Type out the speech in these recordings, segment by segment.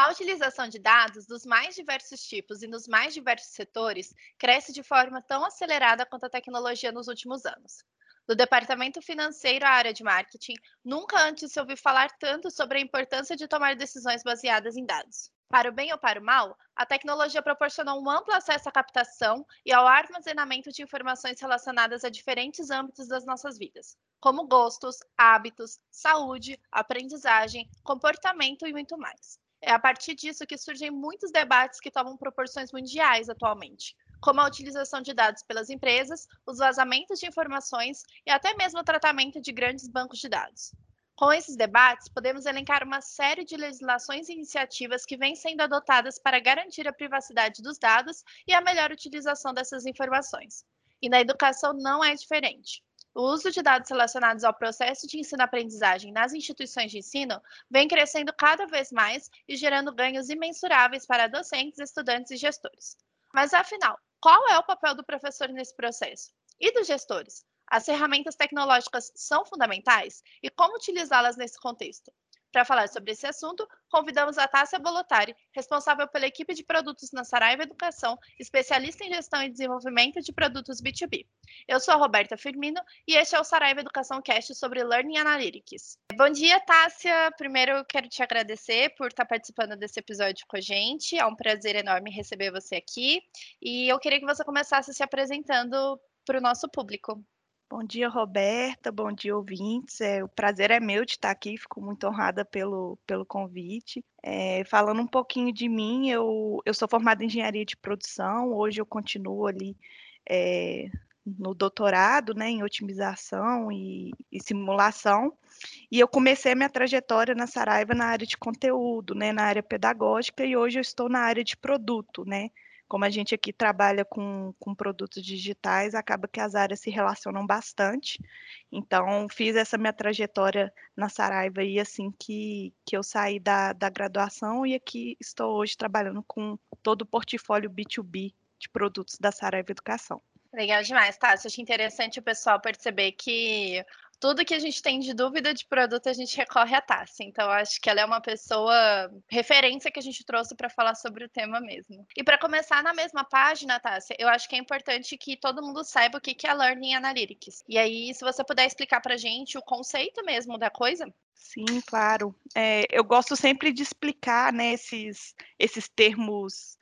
A utilização de dados dos mais diversos tipos e nos mais diversos setores cresce de forma tão acelerada quanto a tecnologia nos últimos anos. Do departamento financeiro à área de marketing, nunca antes se ouviu falar tanto sobre a importância de tomar decisões baseadas em dados. Para o bem ou para o mal, a tecnologia proporcionou um amplo acesso à captação e ao armazenamento de informações relacionadas a diferentes âmbitos das nossas vidas, como gostos, hábitos, saúde, aprendizagem, comportamento e muito mais. É a partir disso que surgem muitos debates que tomam proporções mundiais atualmente, como a utilização de dados pelas empresas, os vazamentos de informações e até mesmo o tratamento de grandes bancos de dados. Com esses debates, podemos elencar uma série de legislações e iniciativas que vêm sendo adotadas para garantir a privacidade dos dados e a melhor utilização dessas informações. E na educação não é diferente. O uso de dados relacionados ao processo de ensino-aprendizagem nas instituições de ensino vem crescendo cada vez mais e gerando ganhos imensuráveis para docentes, estudantes e gestores. Mas afinal, qual é o papel do professor nesse processo? E dos gestores? As ferramentas tecnológicas são fundamentais e como utilizá-las nesse contexto? Para falar sobre esse assunto, convidamos a Tássia Bolotari, responsável pela equipe de produtos na Saraiva Educação, especialista em gestão e desenvolvimento de produtos B2B. Eu sou a Roberta Firmino e este é o Saraiva Educação Cast sobre Learning Analytics. Bom dia, Tássia. Primeiro, eu quero te agradecer por estar participando desse episódio com a gente. É um prazer enorme receber você aqui. E eu queria que você começasse se apresentando para o nosso público. Bom dia, Roberta. Bom dia, ouvintes. É, o prazer é meu de estar aqui. Fico muito honrada pelo, pelo convite. É, falando um pouquinho de mim, eu, eu sou formada em engenharia de produção. Hoje eu continuo ali é, no doutorado, né, em otimização e, e, simulação. E eu comecei a minha trajetória na Saraiva na área de conteúdo, né, na área pedagógica, e hoje eu estou na área de produto, né, como a gente aqui trabalha com, com produtos digitais, acaba que as áreas se relacionam bastante. Então, fiz essa minha trajetória na Saraiva e assim que, que eu saí da, da graduação e aqui estou hoje trabalhando com todo o portfólio B2B de produtos da Saraiva Educação. Legal demais, tá? Acho interessante o pessoal perceber que tudo que a gente tem de dúvida de produto, a gente recorre à Tassi. Então, acho que ela é uma pessoa referência que a gente trouxe para falar sobre o tema mesmo. E para começar na mesma página, Tassi, eu acho que é importante que todo mundo saiba o que é Learning Analytics. E aí, se você puder explicar para a gente o conceito mesmo da coisa. Sim, claro. É, eu gosto sempre de explicar né, esses, esses termos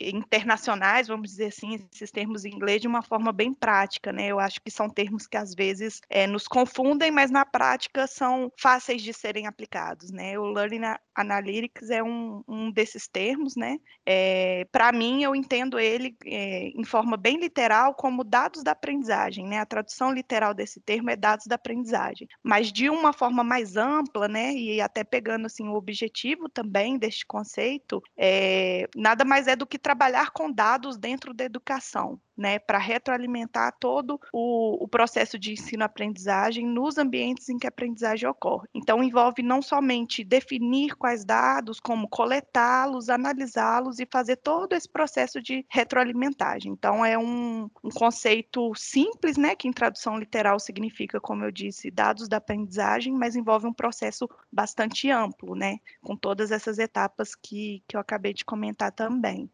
internacionais, vamos dizer assim, esses termos em inglês de uma forma bem prática, né? Eu acho que são termos que às vezes é, nos confundem, mas na prática são fáceis de serem aplicados, né? O Learning Analytics é um, um desses termos, né? É, Para mim, eu entendo ele é, em forma bem literal como dados da aprendizagem, né? A tradução literal desse termo é dados da aprendizagem, mas de uma forma mais ampla, né? E até pegando assim o objetivo também deste conceito, é, nada mais é do que trabalhar com dados dentro da educação né, para retroalimentar todo o, o processo de ensino-aprendizagem nos ambientes em que a aprendizagem ocorre. Então, envolve não somente definir quais dados, como coletá-los, analisá-los e fazer todo esse processo de retroalimentagem. Então, é um, um conceito simples, né, que em tradução literal significa, como eu disse, dados da aprendizagem, mas envolve um processo bastante amplo, né, com todas essas etapas que, que eu acabei de comentar também.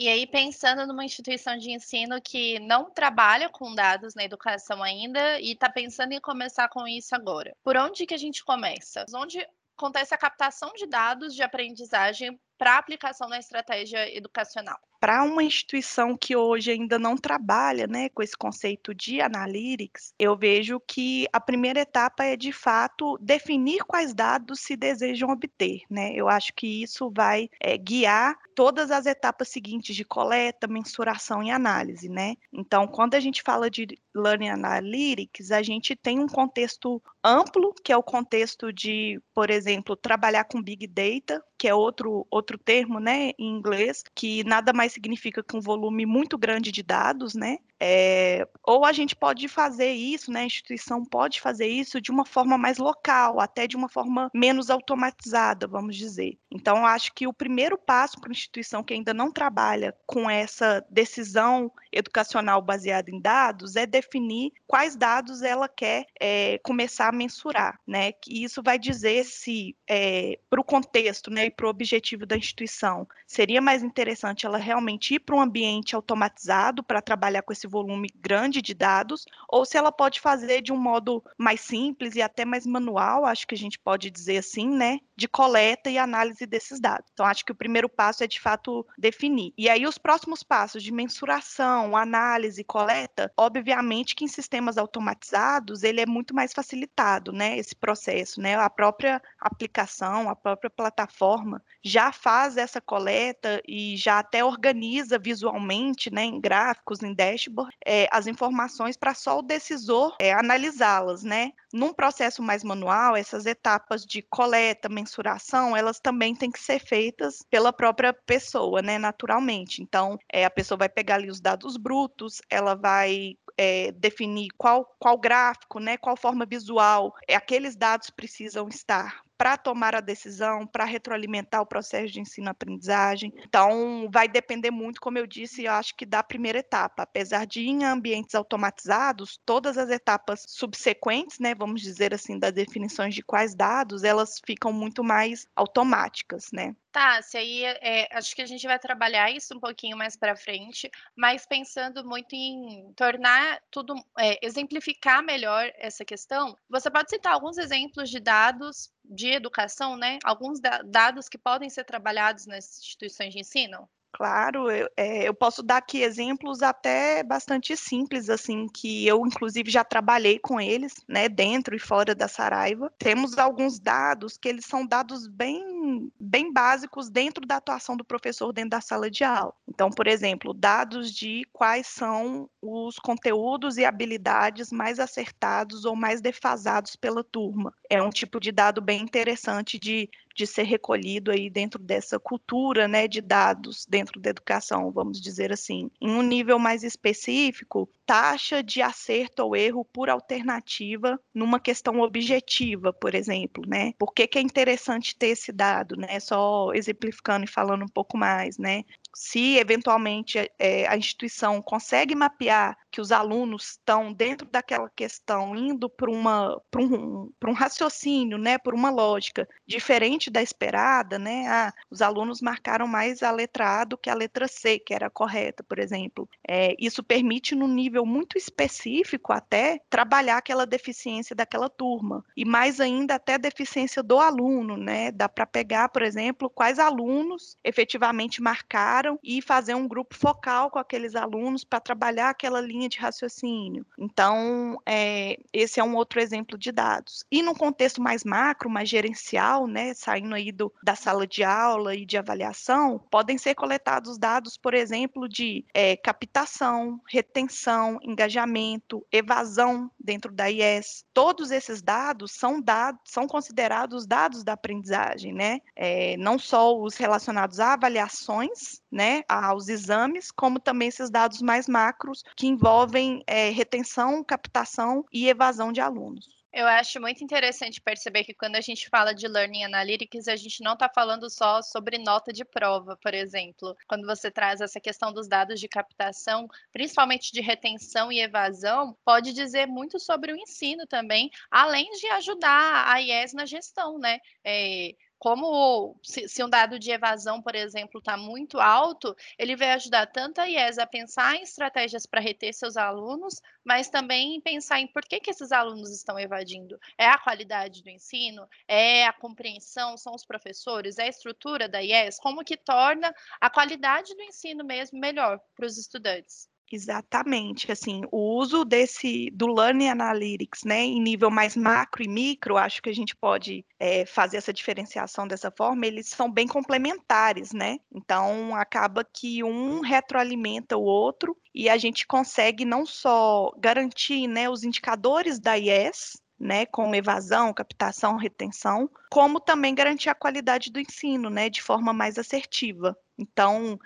E aí, pensando numa instituição de ensino que não trabalha com dados na educação ainda e está pensando em começar com isso agora, por onde que a gente começa? Onde acontece a captação de dados de aprendizagem para aplicação na estratégia educacional? para uma instituição que hoje ainda não trabalha né, com esse conceito de analytics, eu vejo que a primeira etapa é, de fato, definir quais dados se desejam obter. Né? Eu acho que isso vai é, guiar todas as etapas seguintes de coleta, mensuração e análise. Né? Então, quando a gente fala de Learning Analytics, a gente tem um contexto amplo, que é o contexto de, por exemplo, trabalhar com Big Data, que é outro, outro termo né, em inglês, que nada mais significa que um volume muito grande de dados, né? É, ou a gente pode fazer isso, né? A instituição pode fazer isso de uma forma mais local, até de uma forma menos automatizada, vamos dizer. Então, acho que o primeiro passo para a instituição que ainda não trabalha com essa decisão educacional baseada em dados é definir quais dados ela quer é, começar a mensurar, né? Que isso vai dizer se, é, para o contexto, né, e para o objetivo da instituição, seria mais interessante ela realmente ir para um ambiente automatizado para trabalhar com esse volume grande de dados, ou se ela pode fazer de um modo mais simples e até mais manual, acho que a gente pode dizer assim, né, de coleta e análise desses dados. Então, acho que o primeiro passo é de fato definir. E aí os próximos passos de mensuração, análise, coleta, obviamente que em sistemas automatizados ele é muito mais facilitado, né, esse processo, né? A própria aplicação, a própria plataforma já faz essa coleta e já até organiza visualmente, né, em gráficos, em dashboard, é, as informações para só o decisor é, analisá-las, né? Num processo mais manual, essas etapas de coleta, mensuração, elas também têm que ser feitas pela própria pessoa, né, naturalmente. Então, é, a pessoa vai pegar ali os dados brutos, ela vai é, definir qual, qual gráfico, né, qual forma visual é, aqueles dados precisam estar para tomar a decisão, para retroalimentar o processo de ensino-aprendizagem. Então, vai depender muito, como eu disse, eu acho que da primeira etapa. Apesar de em ambientes automatizados, todas as etapas subsequentes, né, vamos dizer assim, das definições de quais dados, elas ficam muito mais automáticas, né? Tá, se aí é, acho que a gente vai trabalhar isso um pouquinho mais para frente, mas pensando muito em tornar tudo, é, exemplificar melhor essa questão, você pode citar alguns exemplos de dados de educação, né? Alguns da dados que podem ser trabalhados nas instituições de ensino? Claro, eu, é, eu posso dar aqui exemplos até bastante simples, assim, que eu, inclusive, já trabalhei com eles, né, dentro e fora da Saraiva. Temos alguns dados que eles são dados bem, bem básicos dentro da atuação do professor dentro da sala de aula. Então, por exemplo, dados de quais são os conteúdos e habilidades mais acertados ou mais defasados pela turma. É um tipo de dado bem interessante de de ser recolhido aí dentro dessa cultura, né, de dados dentro da educação, vamos dizer assim. Em um nível mais específico, taxa de acerto ou erro por alternativa numa questão objetiva, por exemplo, né? Por que, que é interessante ter esse dado, né? Só exemplificando e falando um pouco mais, né? Se eventualmente é, a instituição consegue mapear que os alunos estão dentro daquela questão indo para uma um, um raciocínio, né, por uma lógica diferente da esperada, né? Ah, os alunos marcaram mais a letra A do que a letra C, que era correta, por exemplo. É, isso permite, no nível muito específico, até trabalhar aquela deficiência daquela turma e mais ainda até a deficiência do aluno, né? Dá para pegar, por exemplo, quais alunos efetivamente marcaram e fazer um grupo focal com aqueles alunos para trabalhar aquela linha de raciocínio. Então, é, esse é um outro exemplo de dados. E no contexto mais macro, mais gerencial, né, saindo aí do, da sala de aula e de avaliação, podem ser coletados dados, por exemplo, de é, captação, retenção, engajamento, evasão dentro da IES. Todos esses dados são dados, são considerados dados da aprendizagem, né? É, não só os relacionados a avaliações, né, aos exames, como também esses dados mais macros que envolvem é, retenção, captação e evasão de alunos. Eu acho muito interessante perceber que quando a gente fala de Learning Analytics, a gente não está falando só sobre nota de prova, por exemplo. Quando você traz essa questão dos dados de captação, principalmente de retenção e evasão, pode dizer muito sobre o ensino também, além de ajudar a IES na gestão, né? É, como se, se, um dado de evasão, por exemplo, está muito alto, ele vai ajudar tanto a IES a pensar em estratégias para reter seus alunos, mas também pensar em por que, que esses alunos estão evadindo. É a qualidade do ensino? É a compreensão? São os professores? É a estrutura da IES? Como que torna a qualidade do ensino mesmo melhor para os estudantes? Exatamente, assim, o uso desse do Learning Analytics, né, em nível mais macro e micro, acho que a gente pode é, fazer essa diferenciação dessa forma. Eles são bem complementares, né? Então acaba que um retroalimenta o outro e a gente consegue não só garantir, né, os indicadores da IES, né, como evasão, captação, retenção, como também garantir a qualidade do ensino, né, de forma mais assertiva. Então,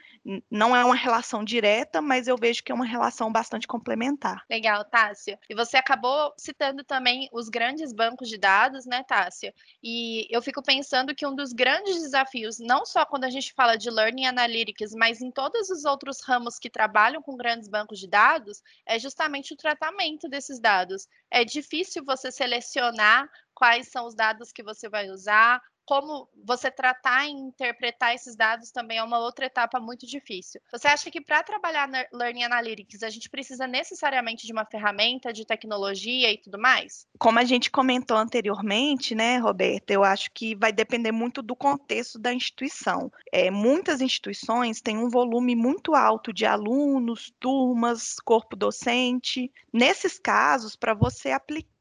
não é uma relação direta, mas eu vejo que é uma relação bastante complementar. Legal, Tássia. E você acabou citando também os grandes bancos de dados, né, Tássia? E eu fico pensando que um dos grandes desafios, não só quando a gente fala de Learning Analytics, mas em todos os outros ramos que trabalham com grandes bancos de dados, é justamente o tratamento desses dados. É difícil você selecionar quais são os dados que você vai usar, como você tratar e interpretar esses dados também é uma outra etapa muito difícil. Você acha que para trabalhar na Learning Analytics a gente precisa necessariamente de uma ferramenta, de tecnologia e tudo mais? Como a gente comentou anteriormente, né, Roberta, eu acho que vai depender muito do contexto da instituição. É, muitas instituições têm um volume muito alto de alunos, turmas, corpo docente. Nesses casos, para você aplicar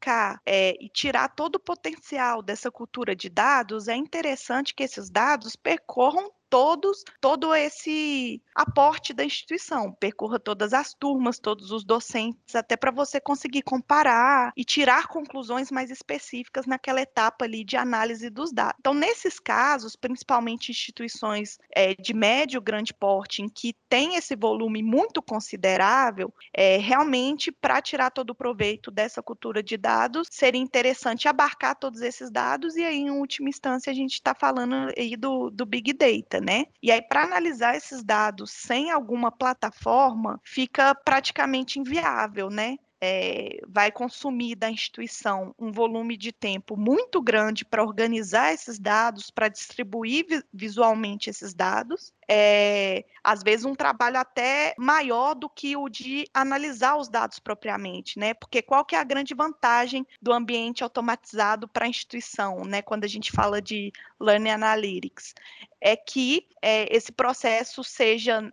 é, e tirar todo o potencial dessa cultura de dados, é interessante que esses dados percorram todos todo esse aporte da instituição, percorra todas as turmas, todos os docentes, até para você conseguir comparar e tirar conclusões mais específicas naquela etapa ali de análise dos dados. Então, nesses casos, principalmente instituições é, de médio grande porte, em que tem esse volume muito considerável, é, realmente para tirar todo o proveito dessa cultura de dados, seria interessante abarcar todos esses dados e aí, em última instância, a gente está falando aí do, do Big Data, né? E aí, para analisar esses dados sem alguma plataforma, fica praticamente inviável, né? É, vai consumir da instituição um volume de tempo muito grande para organizar esses dados, para distribuir visualmente esses dados, é, às vezes um trabalho até maior do que o de analisar os dados propriamente, né? Porque qual que é a grande vantagem do ambiente automatizado para a instituição, né? Quando a gente fala de Learning Analytics, é que é, esse processo seja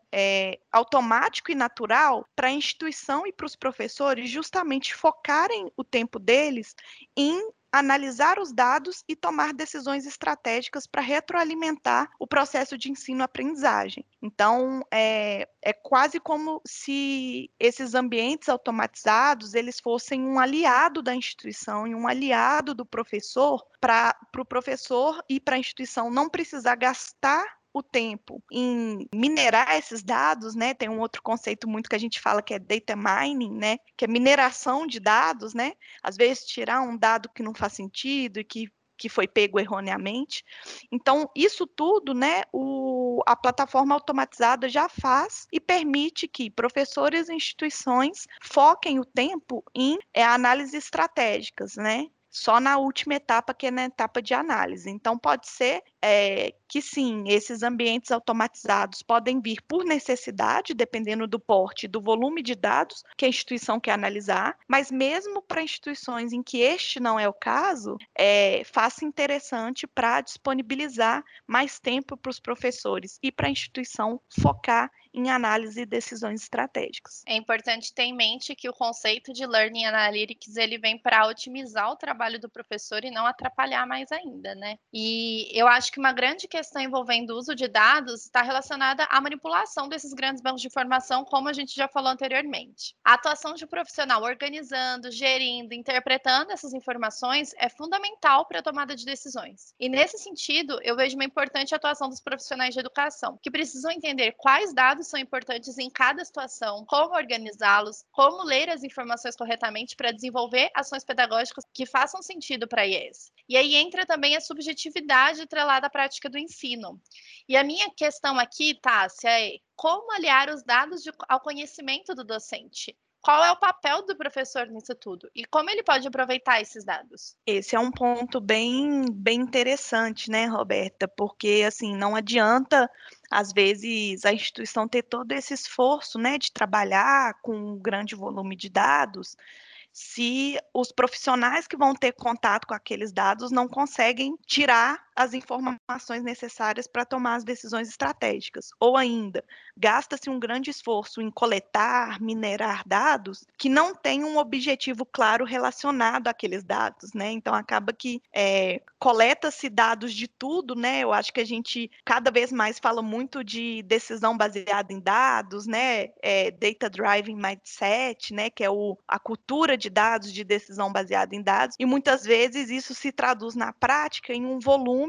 automático e natural para a instituição e para os professores justamente focarem o tempo deles em analisar os dados e tomar decisões estratégicas para retroalimentar o processo de ensino-aprendizagem. Então, é, é quase como se esses ambientes automatizados eles fossem um aliado da instituição e um aliado do professor para o pro professor e para a instituição não precisar gastar o tempo em minerar esses dados, né? Tem um outro conceito muito que a gente fala que é data mining, né? Que é mineração de dados, né? Às vezes tirar um dado que não faz sentido e que que foi pego erroneamente. Então, isso tudo, né, o, a plataforma automatizada já faz e permite que professores e instituições foquem o tempo em é, análises estratégicas, né? só na última etapa, que é na etapa de análise. Então, pode ser é, que sim, esses ambientes automatizados podem vir por necessidade, dependendo do porte, do volume de dados que a instituição quer analisar, mas mesmo para instituições em que este não é o caso, é, faça interessante para disponibilizar mais tempo para os professores e para a instituição focar em análise e decisões estratégicas. É importante ter em mente que o conceito de Learning Analytics ele vem para otimizar o trabalho do professor e não atrapalhar mais ainda, né? E eu acho que uma grande questão envolvendo o uso de dados está relacionada à manipulação desses grandes bancos de informação, como a gente já falou anteriormente. A atuação de um profissional organizando, gerindo, interpretando essas informações é fundamental para a tomada de decisões. E nesse sentido, eu vejo uma importante atuação dos profissionais de educação, que precisam entender quais dados são importantes em cada situação, como organizá-los, como ler as informações corretamente para desenvolver ações pedagógicas que façam sentido para eles. E aí entra também a subjetividade atrelada à prática do ensino. E a minha questão aqui, Tássia, é como aliar os dados de, ao conhecimento do docente? Qual é o papel do professor nisso tudo e como ele pode aproveitar esses dados? Esse é um ponto bem, bem interessante, né, Roberta? Porque assim não adianta às vezes a instituição ter todo esse esforço, né, de trabalhar com um grande volume de dados, se os profissionais que vão ter contato com aqueles dados não conseguem tirar as informações necessárias para tomar as decisões estratégicas. Ou ainda, gasta-se um grande esforço em coletar, minerar dados que não têm um objetivo claro relacionado àqueles dados, né? Então acaba que é, coleta-se dados de tudo, né? Eu acho que a gente cada vez mais fala muito de decisão baseada em dados, né? É, data driving mindset, né? Que é o, a cultura de dados, de decisão baseada em dados, e muitas vezes isso se traduz na prática em um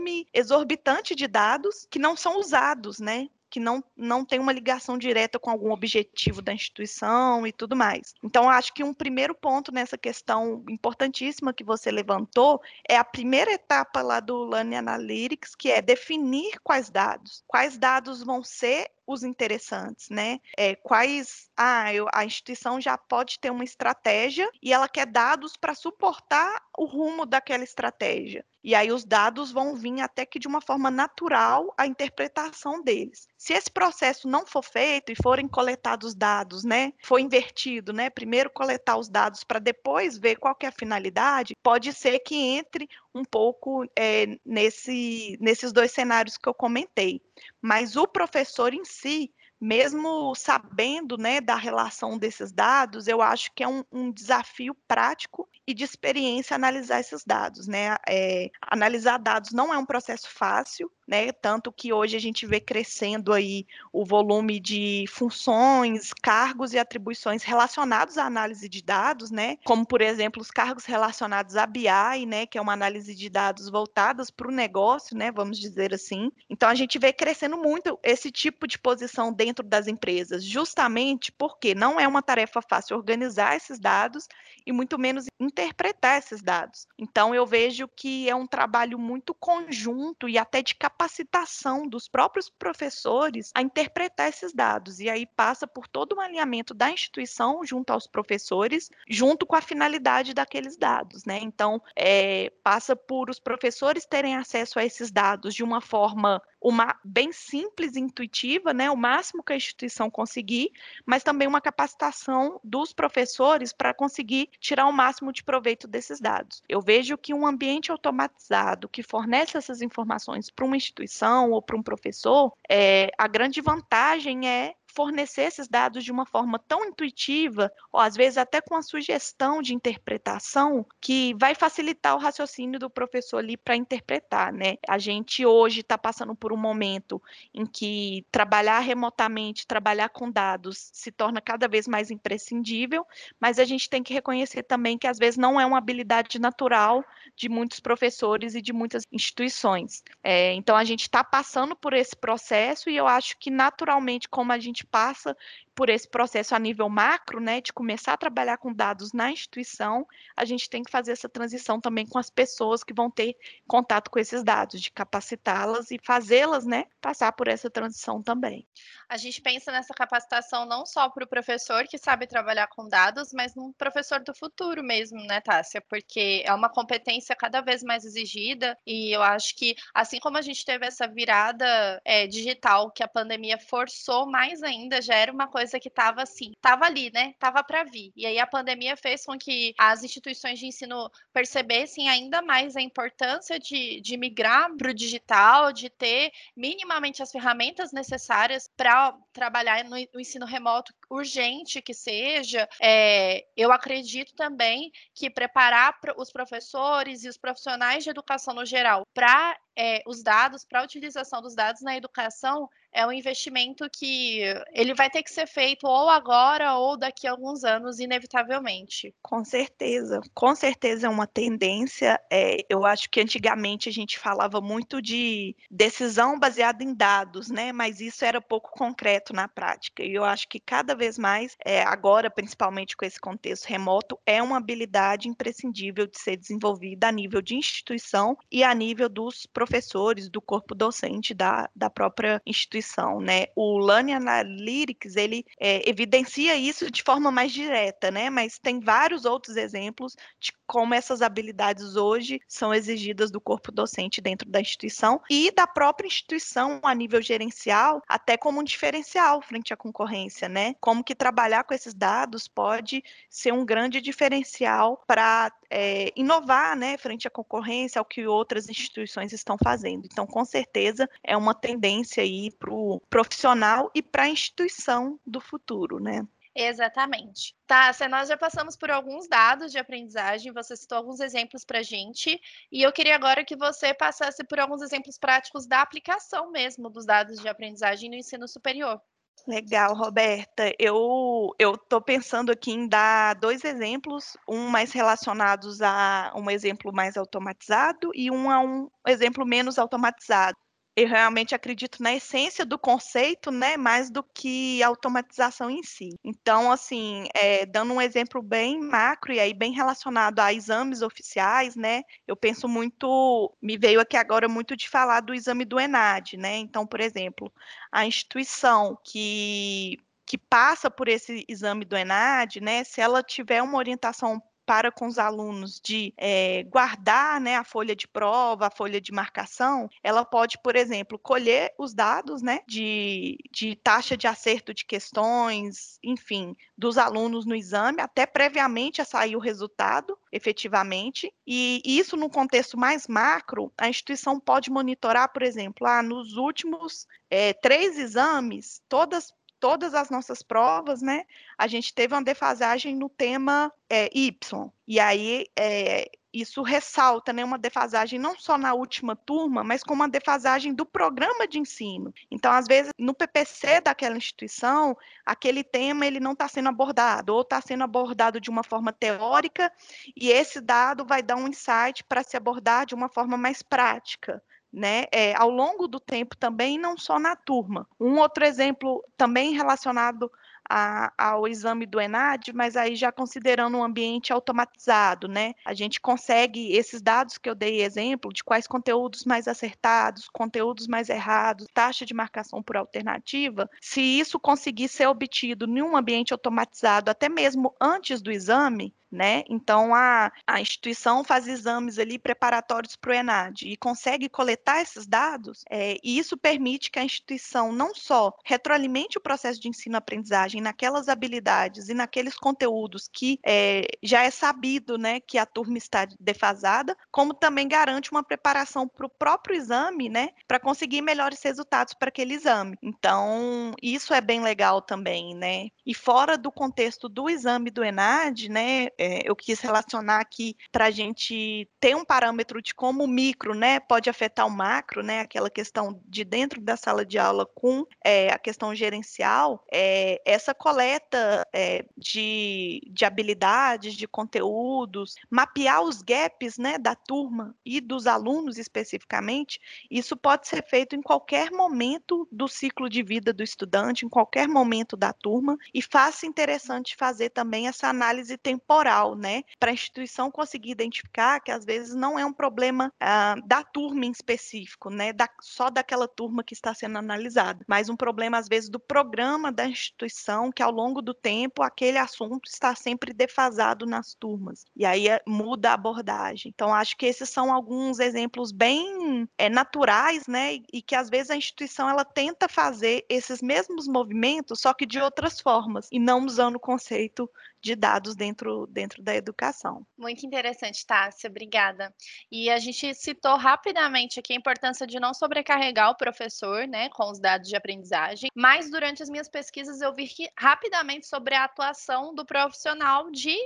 volume exorbitante de dados que não são usados, né? que não, não tem uma ligação direta com algum objetivo da instituição e tudo mais. Então, acho que um primeiro ponto nessa questão importantíssima que você levantou é a primeira etapa lá do Learning Analytics, que é definir quais dados. Quais dados vão ser os interessantes, né? É, quais ah, eu, a instituição já pode ter uma estratégia e ela quer dados para suportar o rumo daquela estratégia. E aí os dados vão vir até que de uma forma natural a interpretação deles. Se esse processo não for feito e forem coletados dados, né, for invertido, né, primeiro coletar os dados para depois ver qual é a finalidade, pode ser que entre um pouco é, nesse, nesses dois cenários que eu comentei. Mas o professor em si, mesmo sabendo né, da relação desses dados, eu acho que é um, um desafio prático e de experiência analisar esses dados. Né? É, analisar dados não é um processo fácil, né? Tanto que hoje a gente vê crescendo aí o volume de funções, cargos e atribuições relacionados à análise de dados, né? Como, por exemplo, os cargos relacionados à BI, né? Que é uma análise de dados voltadas para o negócio, né? Vamos dizer assim. Então a gente vê crescendo muito esse tipo de posição dentro das empresas, justamente porque não é uma tarefa fácil organizar esses dados e muito menos interpretar esses dados. Então eu vejo que é um trabalho muito conjunto e até de capacitação dos próprios professores a interpretar esses dados. E aí passa por todo um alinhamento da instituição junto aos professores, junto com a finalidade daqueles dados, né? Então, é, passa por os professores terem acesso a esses dados de uma forma uma bem simples e intuitiva, né, o máximo que a instituição conseguir, mas também uma capacitação dos professores para conseguir tirar o máximo de proveito desses dados. Eu vejo que um ambiente automatizado que fornece essas informações para uma instituição ou para um professor, é, a grande vantagem é fornecer esses dados de uma forma tão intuitiva, ou às vezes até com a sugestão de interpretação, que vai facilitar o raciocínio do professor ali para interpretar, né? A gente hoje está passando por um momento em que trabalhar remotamente, trabalhar com dados se torna cada vez mais imprescindível, mas a gente tem que reconhecer também que às vezes não é uma habilidade natural de muitos professores e de muitas instituições. É, então a gente está passando por esse processo e eu acho que naturalmente, como a gente gente passa por esse processo a nível macro, né, de começar a trabalhar com dados na instituição, a gente tem que fazer essa transição também com as pessoas que vão ter contato com esses dados, de capacitá-las e fazê-las, né, passar por essa transição também. A gente pensa nessa capacitação não só para o professor que sabe trabalhar com dados, mas no professor do futuro mesmo, né, Tássia? Porque é uma competência cada vez mais exigida e eu acho que, assim como a gente teve essa virada é, digital que a pandemia forçou mais ainda, já era uma coisa coisa que estava assim, estava ali, né? Tava para vir. E aí a pandemia fez com que as instituições de ensino percebessem ainda mais a importância de, de migrar para o digital, de ter minimamente as ferramentas necessárias para trabalhar no, no, ensino remoto, urgente que seja. É, eu acredito também que preparar os professores e os profissionais de educação no geral para é, os dados, para a utilização dos dados na educação, é um investimento que ele vai ter que ser feito ou agora ou daqui a alguns anos, inevitavelmente. Com certeza, com certeza é uma tendência. É, eu acho que antigamente a gente falava muito de decisão baseada em dados, né? Mas isso era pouco concreto na prática. E eu acho que cada vez mais, é, agora, principalmente com esse contexto remoto, é uma habilidade imprescindível de ser desenvolvida a nível de instituição e a nível dos professores, do corpo docente da, da própria instituição instituição, né? O Learning Analytics, ele é, evidencia isso de forma mais direta, né? Mas tem vários outros exemplos de como essas habilidades hoje são exigidas do corpo docente dentro da instituição e da própria instituição a nível gerencial, até como um diferencial frente à concorrência, né? Como que trabalhar com esses dados pode ser um grande diferencial para é, inovar, né, frente à concorrência, ao que outras instituições estão fazendo. Então, com certeza, é uma tendência aí para o profissional e para a instituição do futuro, né? Exatamente. Tá, nós já passamos por alguns dados de aprendizagem, você citou alguns exemplos para a gente, e eu queria agora que você passasse por alguns exemplos práticos da aplicação mesmo dos dados de aprendizagem no ensino superior. Legal, Roberta. Eu eu estou pensando aqui em dar dois exemplos, um mais relacionados a um exemplo mais automatizado e um a um exemplo menos automatizado. Eu realmente acredito na essência do conceito, né, mais do que a automatização em si. Então, assim, é, dando um exemplo bem macro e aí bem relacionado a exames oficiais, né, eu penso muito, me veio aqui agora muito de falar do exame do ENAD, né, então, por exemplo, a instituição que que passa por esse exame do ENAD, né, se ela tiver uma orientação para com os alunos de é, guardar né, a folha de prova, a folha de marcação, ela pode, por exemplo, colher os dados né, de, de taxa de acerto de questões, enfim, dos alunos no exame, até previamente a sair o resultado, efetivamente. E isso, no contexto mais macro, a instituição pode monitorar, por exemplo, ah, nos últimos é, três exames, todas todas as nossas provas, né, a gente teve uma defasagem no tema é, Y. E aí é, isso ressalta né, uma defasagem não só na última turma, mas como uma defasagem do programa de ensino. Então, às vezes, no PPC daquela instituição, aquele tema ele não está sendo abordado, ou está sendo abordado de uma forma teórica, e esse dado vai dar um insight para se abordar de uma forma mais prática né, é, ao longo do tempo também, não só na turma. Um outro exemplo também relacionado a, ao exame do ENAD, mas aí já considerando um ambiente automatizado, né? A gente consegue esses dados que eu dei exemplo de quais conteúdos mais acertados, conteúdos mais errados, taxa de marcação por alternativa, se isso conseguir ser obtido em um ambiente automatizado, até mesmo antes do exame, né? Então a, a instituição faz exames ali preparatórios para o ENAD e consegue coletar esses dados, é, e isso permite que a instituição não só retroalimente o processo de ensino-aprendizagem naquelas habilidades e naqueles conteúdos que é, já é sabido, né, que a turma está defasada, como também garante uma preparação para o próprio exame, né, para conseguir melhores resultados para aquele exame. Então isso é bem legal também, né? E fora do contexto do exame do ENAD, né, é, eu quis relacionar aqui para a gente ter um parâmetro de como o micro né, pode afetar o macro, né, aquela questão de dentro da sala de aula com é, a questão gerencial, é, essa coleta é, de, de habilidades, de conteúdos, mapear os gaps né, da turma e dos alunos especificamente, isso pode ser feito em qualquer momento do ciclo de vida do estudante, em qualquer momento da turma, e faz interessante fazer também essa análise temporal né? Para a instituição conseguir identificar que às vezes não é um problema ah, da turma em específico, né? Da, só daquela turma que está sendo analisada, mas um problema às vezes do programa da instituição, que ao longo do tempo aquele assunto está sempre defasado nas turmas. E aí é, muda a abordagem. Então, acho que esses são alguns exemplos bem é, naturais, né? E, e que às vezes a instituição ela tenta fazer esses mesmos movimentos, só que de outras formas, e não usando o conceito de dados dentro, dentro da educação. Muito interessante, Tássia, obrigada. E a gente citou rapidamente aqui a importância de não sobrecarregar o professor né, com os dados de aprendizagem, mas durante as minhas pesquisas eu vi que, rapidamente sobre a atuação do profissional de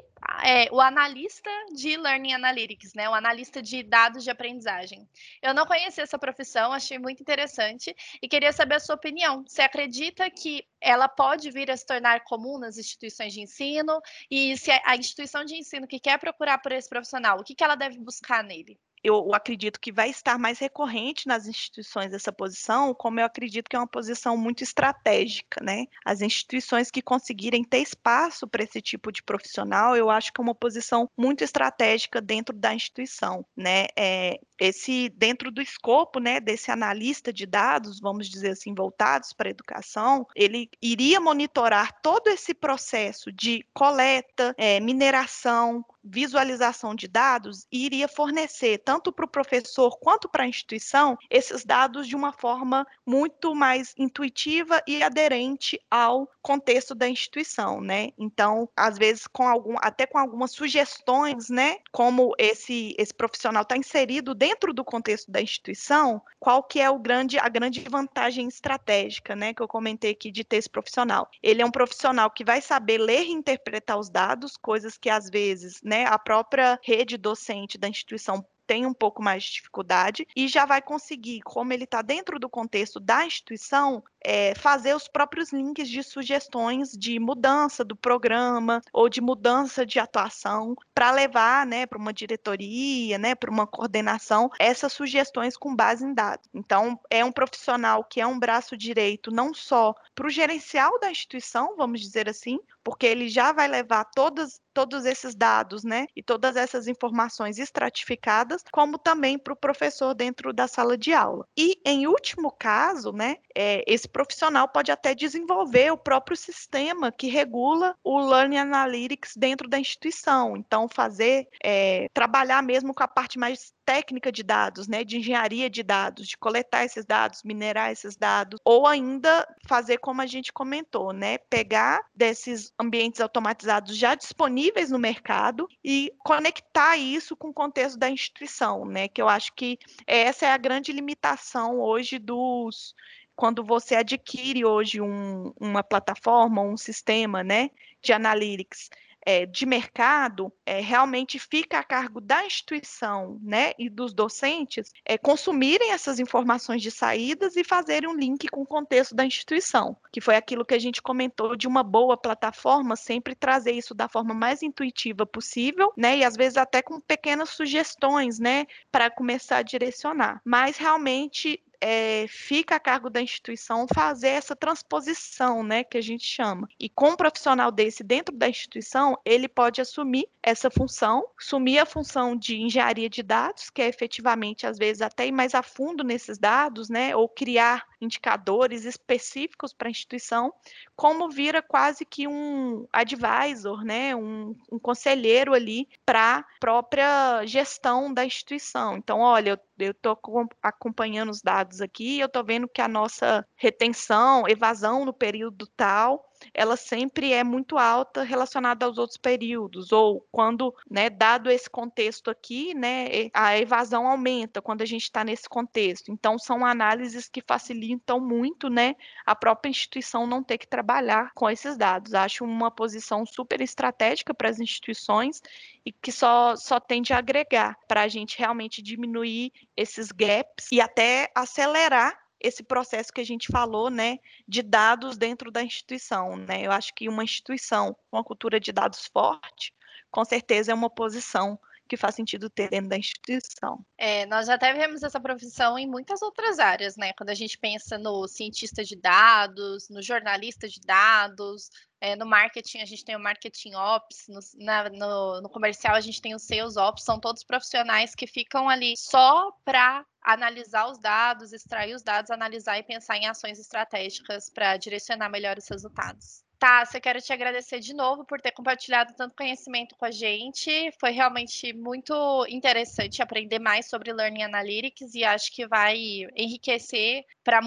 é, o analista de Learning Analytics, né, o analista de dados de aprendizagem. Eu não conhecia essa profissão, achei muito interessante e queria saber a sua opinião. Você acredita que ela pode vir a se tornar comum nas instituições de ensino? E se a instituição de ensino que quer procurar por esse profissional, o que, que ela deve buscar nele? eu acredito que vai estar mais recorrente nas instituições essa posição, como eu acredito que é uma posição muito estratégica, né? As instituições que conseguirem ter espaço para esse tipo de profissional, eu acho que é uma posição muito estratégica dentro da instituição, né? É, esse dentro do escopo, né, desse analista de dados, vamos dizer assim, voltados para a educação, ele iria monitorar todo esse processo de coleta, é, mineração, visualização de dados e iria fornecer tanto para o professor quanto para a instituição esses dados de uma forma muito mais intuitiva e aderente ao contexto da instituição, né? Então, às vezes com algum, até com algumas sugestões, né? Como esse esse profissional está inserido dentro do contexto da instituição, qual que é o grande a grande vantagem estratégica, né? Que eu comentei aqui de ter esse profissional. Ele é um profissional que vai saber ler e interpretar os dados, coisas que às vezes, né? a própria rede docente da instituição tem um pouco mais de dificuldade e já vai conseguir, como ele está dentro do contexto da instituição, é, fazer os próprios links de sugestões de mudança do programa ou de mudança de atuação para levar né, para uma diretoria, né, para uma coordenação, essas sugestões com base em dados. Então, é um profissional que é um braço direito não só para o gerencial da instituição, vamos dizer assim, porque ele já vai levar todas, todos esses dados, né, e todas essas informações estratificadas, como também para o professor dentro da sala de aula. E, em último caso, né, é, esse profissional pode até desenvolver o próprio sistema que regula o Learning Analytics dentro da instituição. Então, fazer, é, trabalhar mesmo com a parte mais técnica de dados, né, de engenharia de dados, de coletar esses dados, minerar esses dados, ou ainda fazer como a gente comentou, né, pegar desses ambientes automatizados já disponíveis no mercado e conectar isso com o contexto da instituição, né, que eu acho que essa é a grande limitação hoje dos quando você adquire hoje um, uma plataforma, um sistema, né, de analytics é, de mercado é, realmente fica a cargo da instituição né, e dos docentes é, consumirem essas informações de saídas e fazerem um link com o contexto da instituição, que foi aquilo que a gente comentou de uma boa plataforma, sempre trazer isso da forma mais intuitiva possível, né, e às vezes até com pequenas sugestões, né, para começar a direcionar. Mas realmente é, fica a cargo da instituição fazer essa transposição, né, que a gente chama. E com um profissional desse dentro da instituição, ele pode assumir essa função, assumir a função de engenharia de dados, que é efetivamente, às vezes, até ir mais a fundo nesses dados, né, ou criar indicadores específicos para a instituição, como vira quase que um advisor, né, um, um conselheiro ali para a própria gestão da instituição. Então, olha, eu estou acompanhando os dados aqui, eu estou vendo que a nossa retenção, evasão no período tal, ela sempre é muito alta relacionada aos outros períodos, ou quando, né, dado esse contexto aqui, né, a evasão aumenta quando a gente está nesse contexto. Então, são análises que facilitam muito, né, a própria instituição não ter que trabalhar com esses dados. Acho uma posição super estratégica para as instituições e que só, só tende a agregar para a gente realmente diminuir esses gaps e até acelerar esse processo que a gente falou, né, de dados dentro da instituição, né? Eu acho que uma instituição com uma cultura de dados forte, com certeza é uma posição que faz sentido ter dentro da instituição. É, nós até vemos essa profissão em muitas outras áreas, né? Quando a gente pensa no cientista de dados, no jornalista de dados, é, no marketing a gente tem o marketing ops, no, na, no, no comercial a gente tem o sales ops, são todos profissionais que ficam ali só para analisar os dados, extrair os dados, analisar e pensar em ações estratégicas para direcionar melhor os resultados. Tássia, quero te agradecer de novo por ter compartilhado tanto conhecimento com a gente. Foi realmente muito interessante aprender mais sobre Learning Analytics e acho que vai enriquecer para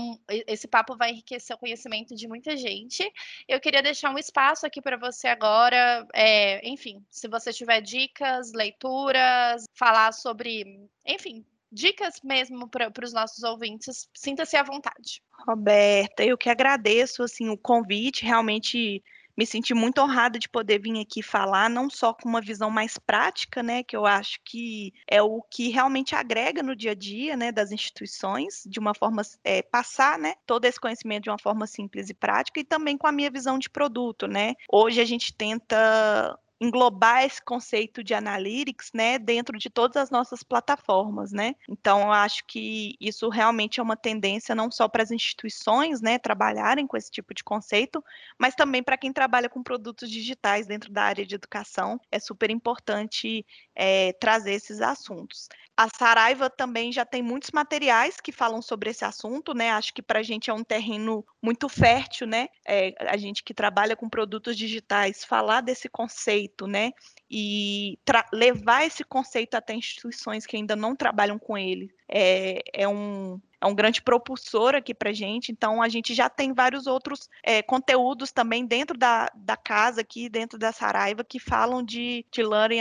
esse papo vai enriquecer o conhecimento de muita gente. Eu queria deixar um espaço aqui para você agora, é, enfim, se você tiver dicas, leituras, falar sobre, enfim, dicas mesmo para os nossos ouvintes, sinta-se à vontade. Roberta, eu que agradeço assim o convite, realmente me senti muito honrada de poder vir aqui falar, não só com uma visão mais prática, né, que eu acho que é o que realmente agrega no dia a dia, né, das instituições, de uma forma, é, passar, né, todo esse conhecimento de uma forma simples e prática, e também com a minha visão de produto, né. Hoje a gente tenta englobar esse conceito de analytics, né, dentro de todas as nossas plataformas, né? Então, eu acho que isso realmente é uma tendência não só para as instituições, né, trabalharem com esse tipo de conceito, mas também para quem trabalha com produtos digitais dentro da área de educação, é super importante é, trazer esses assuntos. A Saraiva também já tem muitos materiais que falam sobre esse assunto, né? Acho que para a gente é um terreno muito fértil, né? É, a gente que trabalha com produtos digitais, falar desse conceito, né? E levar esse conceito até instituições que ainda não trabalham com ele é, é um, é um grande propulsor aqui para gente. Então, a gente já tem vários outros é, conteúdos também dentro da, da casa, aqui dentro da Saraiva, que falam de, de Learning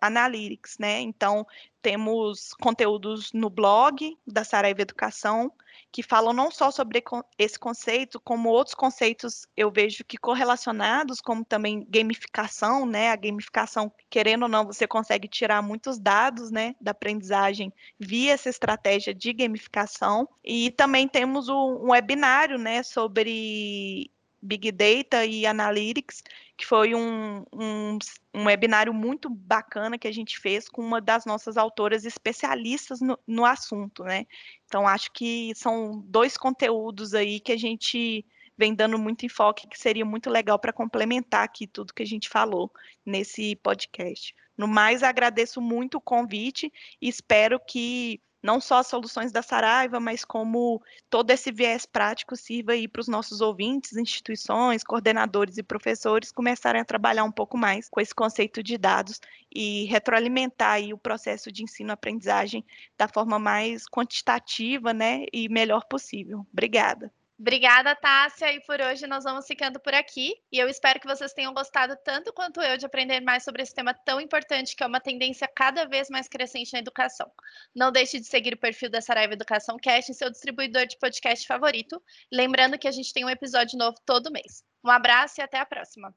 Analytics, né? Então, temos conteúdos no blog da Saraiva Educação que falam não só sobre esse conceito, como outros conceitos eu vejo que correlacionados, como também gamificação, né? A gamificação, querendo ou não, você consegue tirar muitos dados, né, da aprendizagem via essa estratégia de gamificação. E também temos um webinário, né, sobre Big Data e Analytics, que foi um, um, um, webinário muito bacana que a gente fez com uma das nossas autoras especialistas no, no assunto, né? Então, acho que são dois conteúdos aí que a gente vem dando muito enfoque, que seria muito legal para complementar aqui tudo que a gente falou nesse podcast. No mais, agradeço muito o convite e espero que não só as soluções da Saraiva, mas como todo esse viés prático sirva aí para os nossos ouvintes, instituições, coordenadores e professores começarem a trabalhar um pouco mais com esse conceito de dados e retroalimentar aí o processo de ensino-aprendizagem da forma mais quantitativa, né, e melhor possível. Obrigada. Obrigada, Tássia, e por hoje nós vamos ficando por aqui. E eu espero que vocês tenham gostado tanto quanto eu de aprender mais sobre esse tema tão importante que é uma tendência cada vez mais crescente na educação. Não deixe de seguir o perfil da Saraiva Educação Cast em seu distribuidor de podcast favorito. Lembrando que a gente tem um episódio novo todo mês. Um abraço e até a próxima.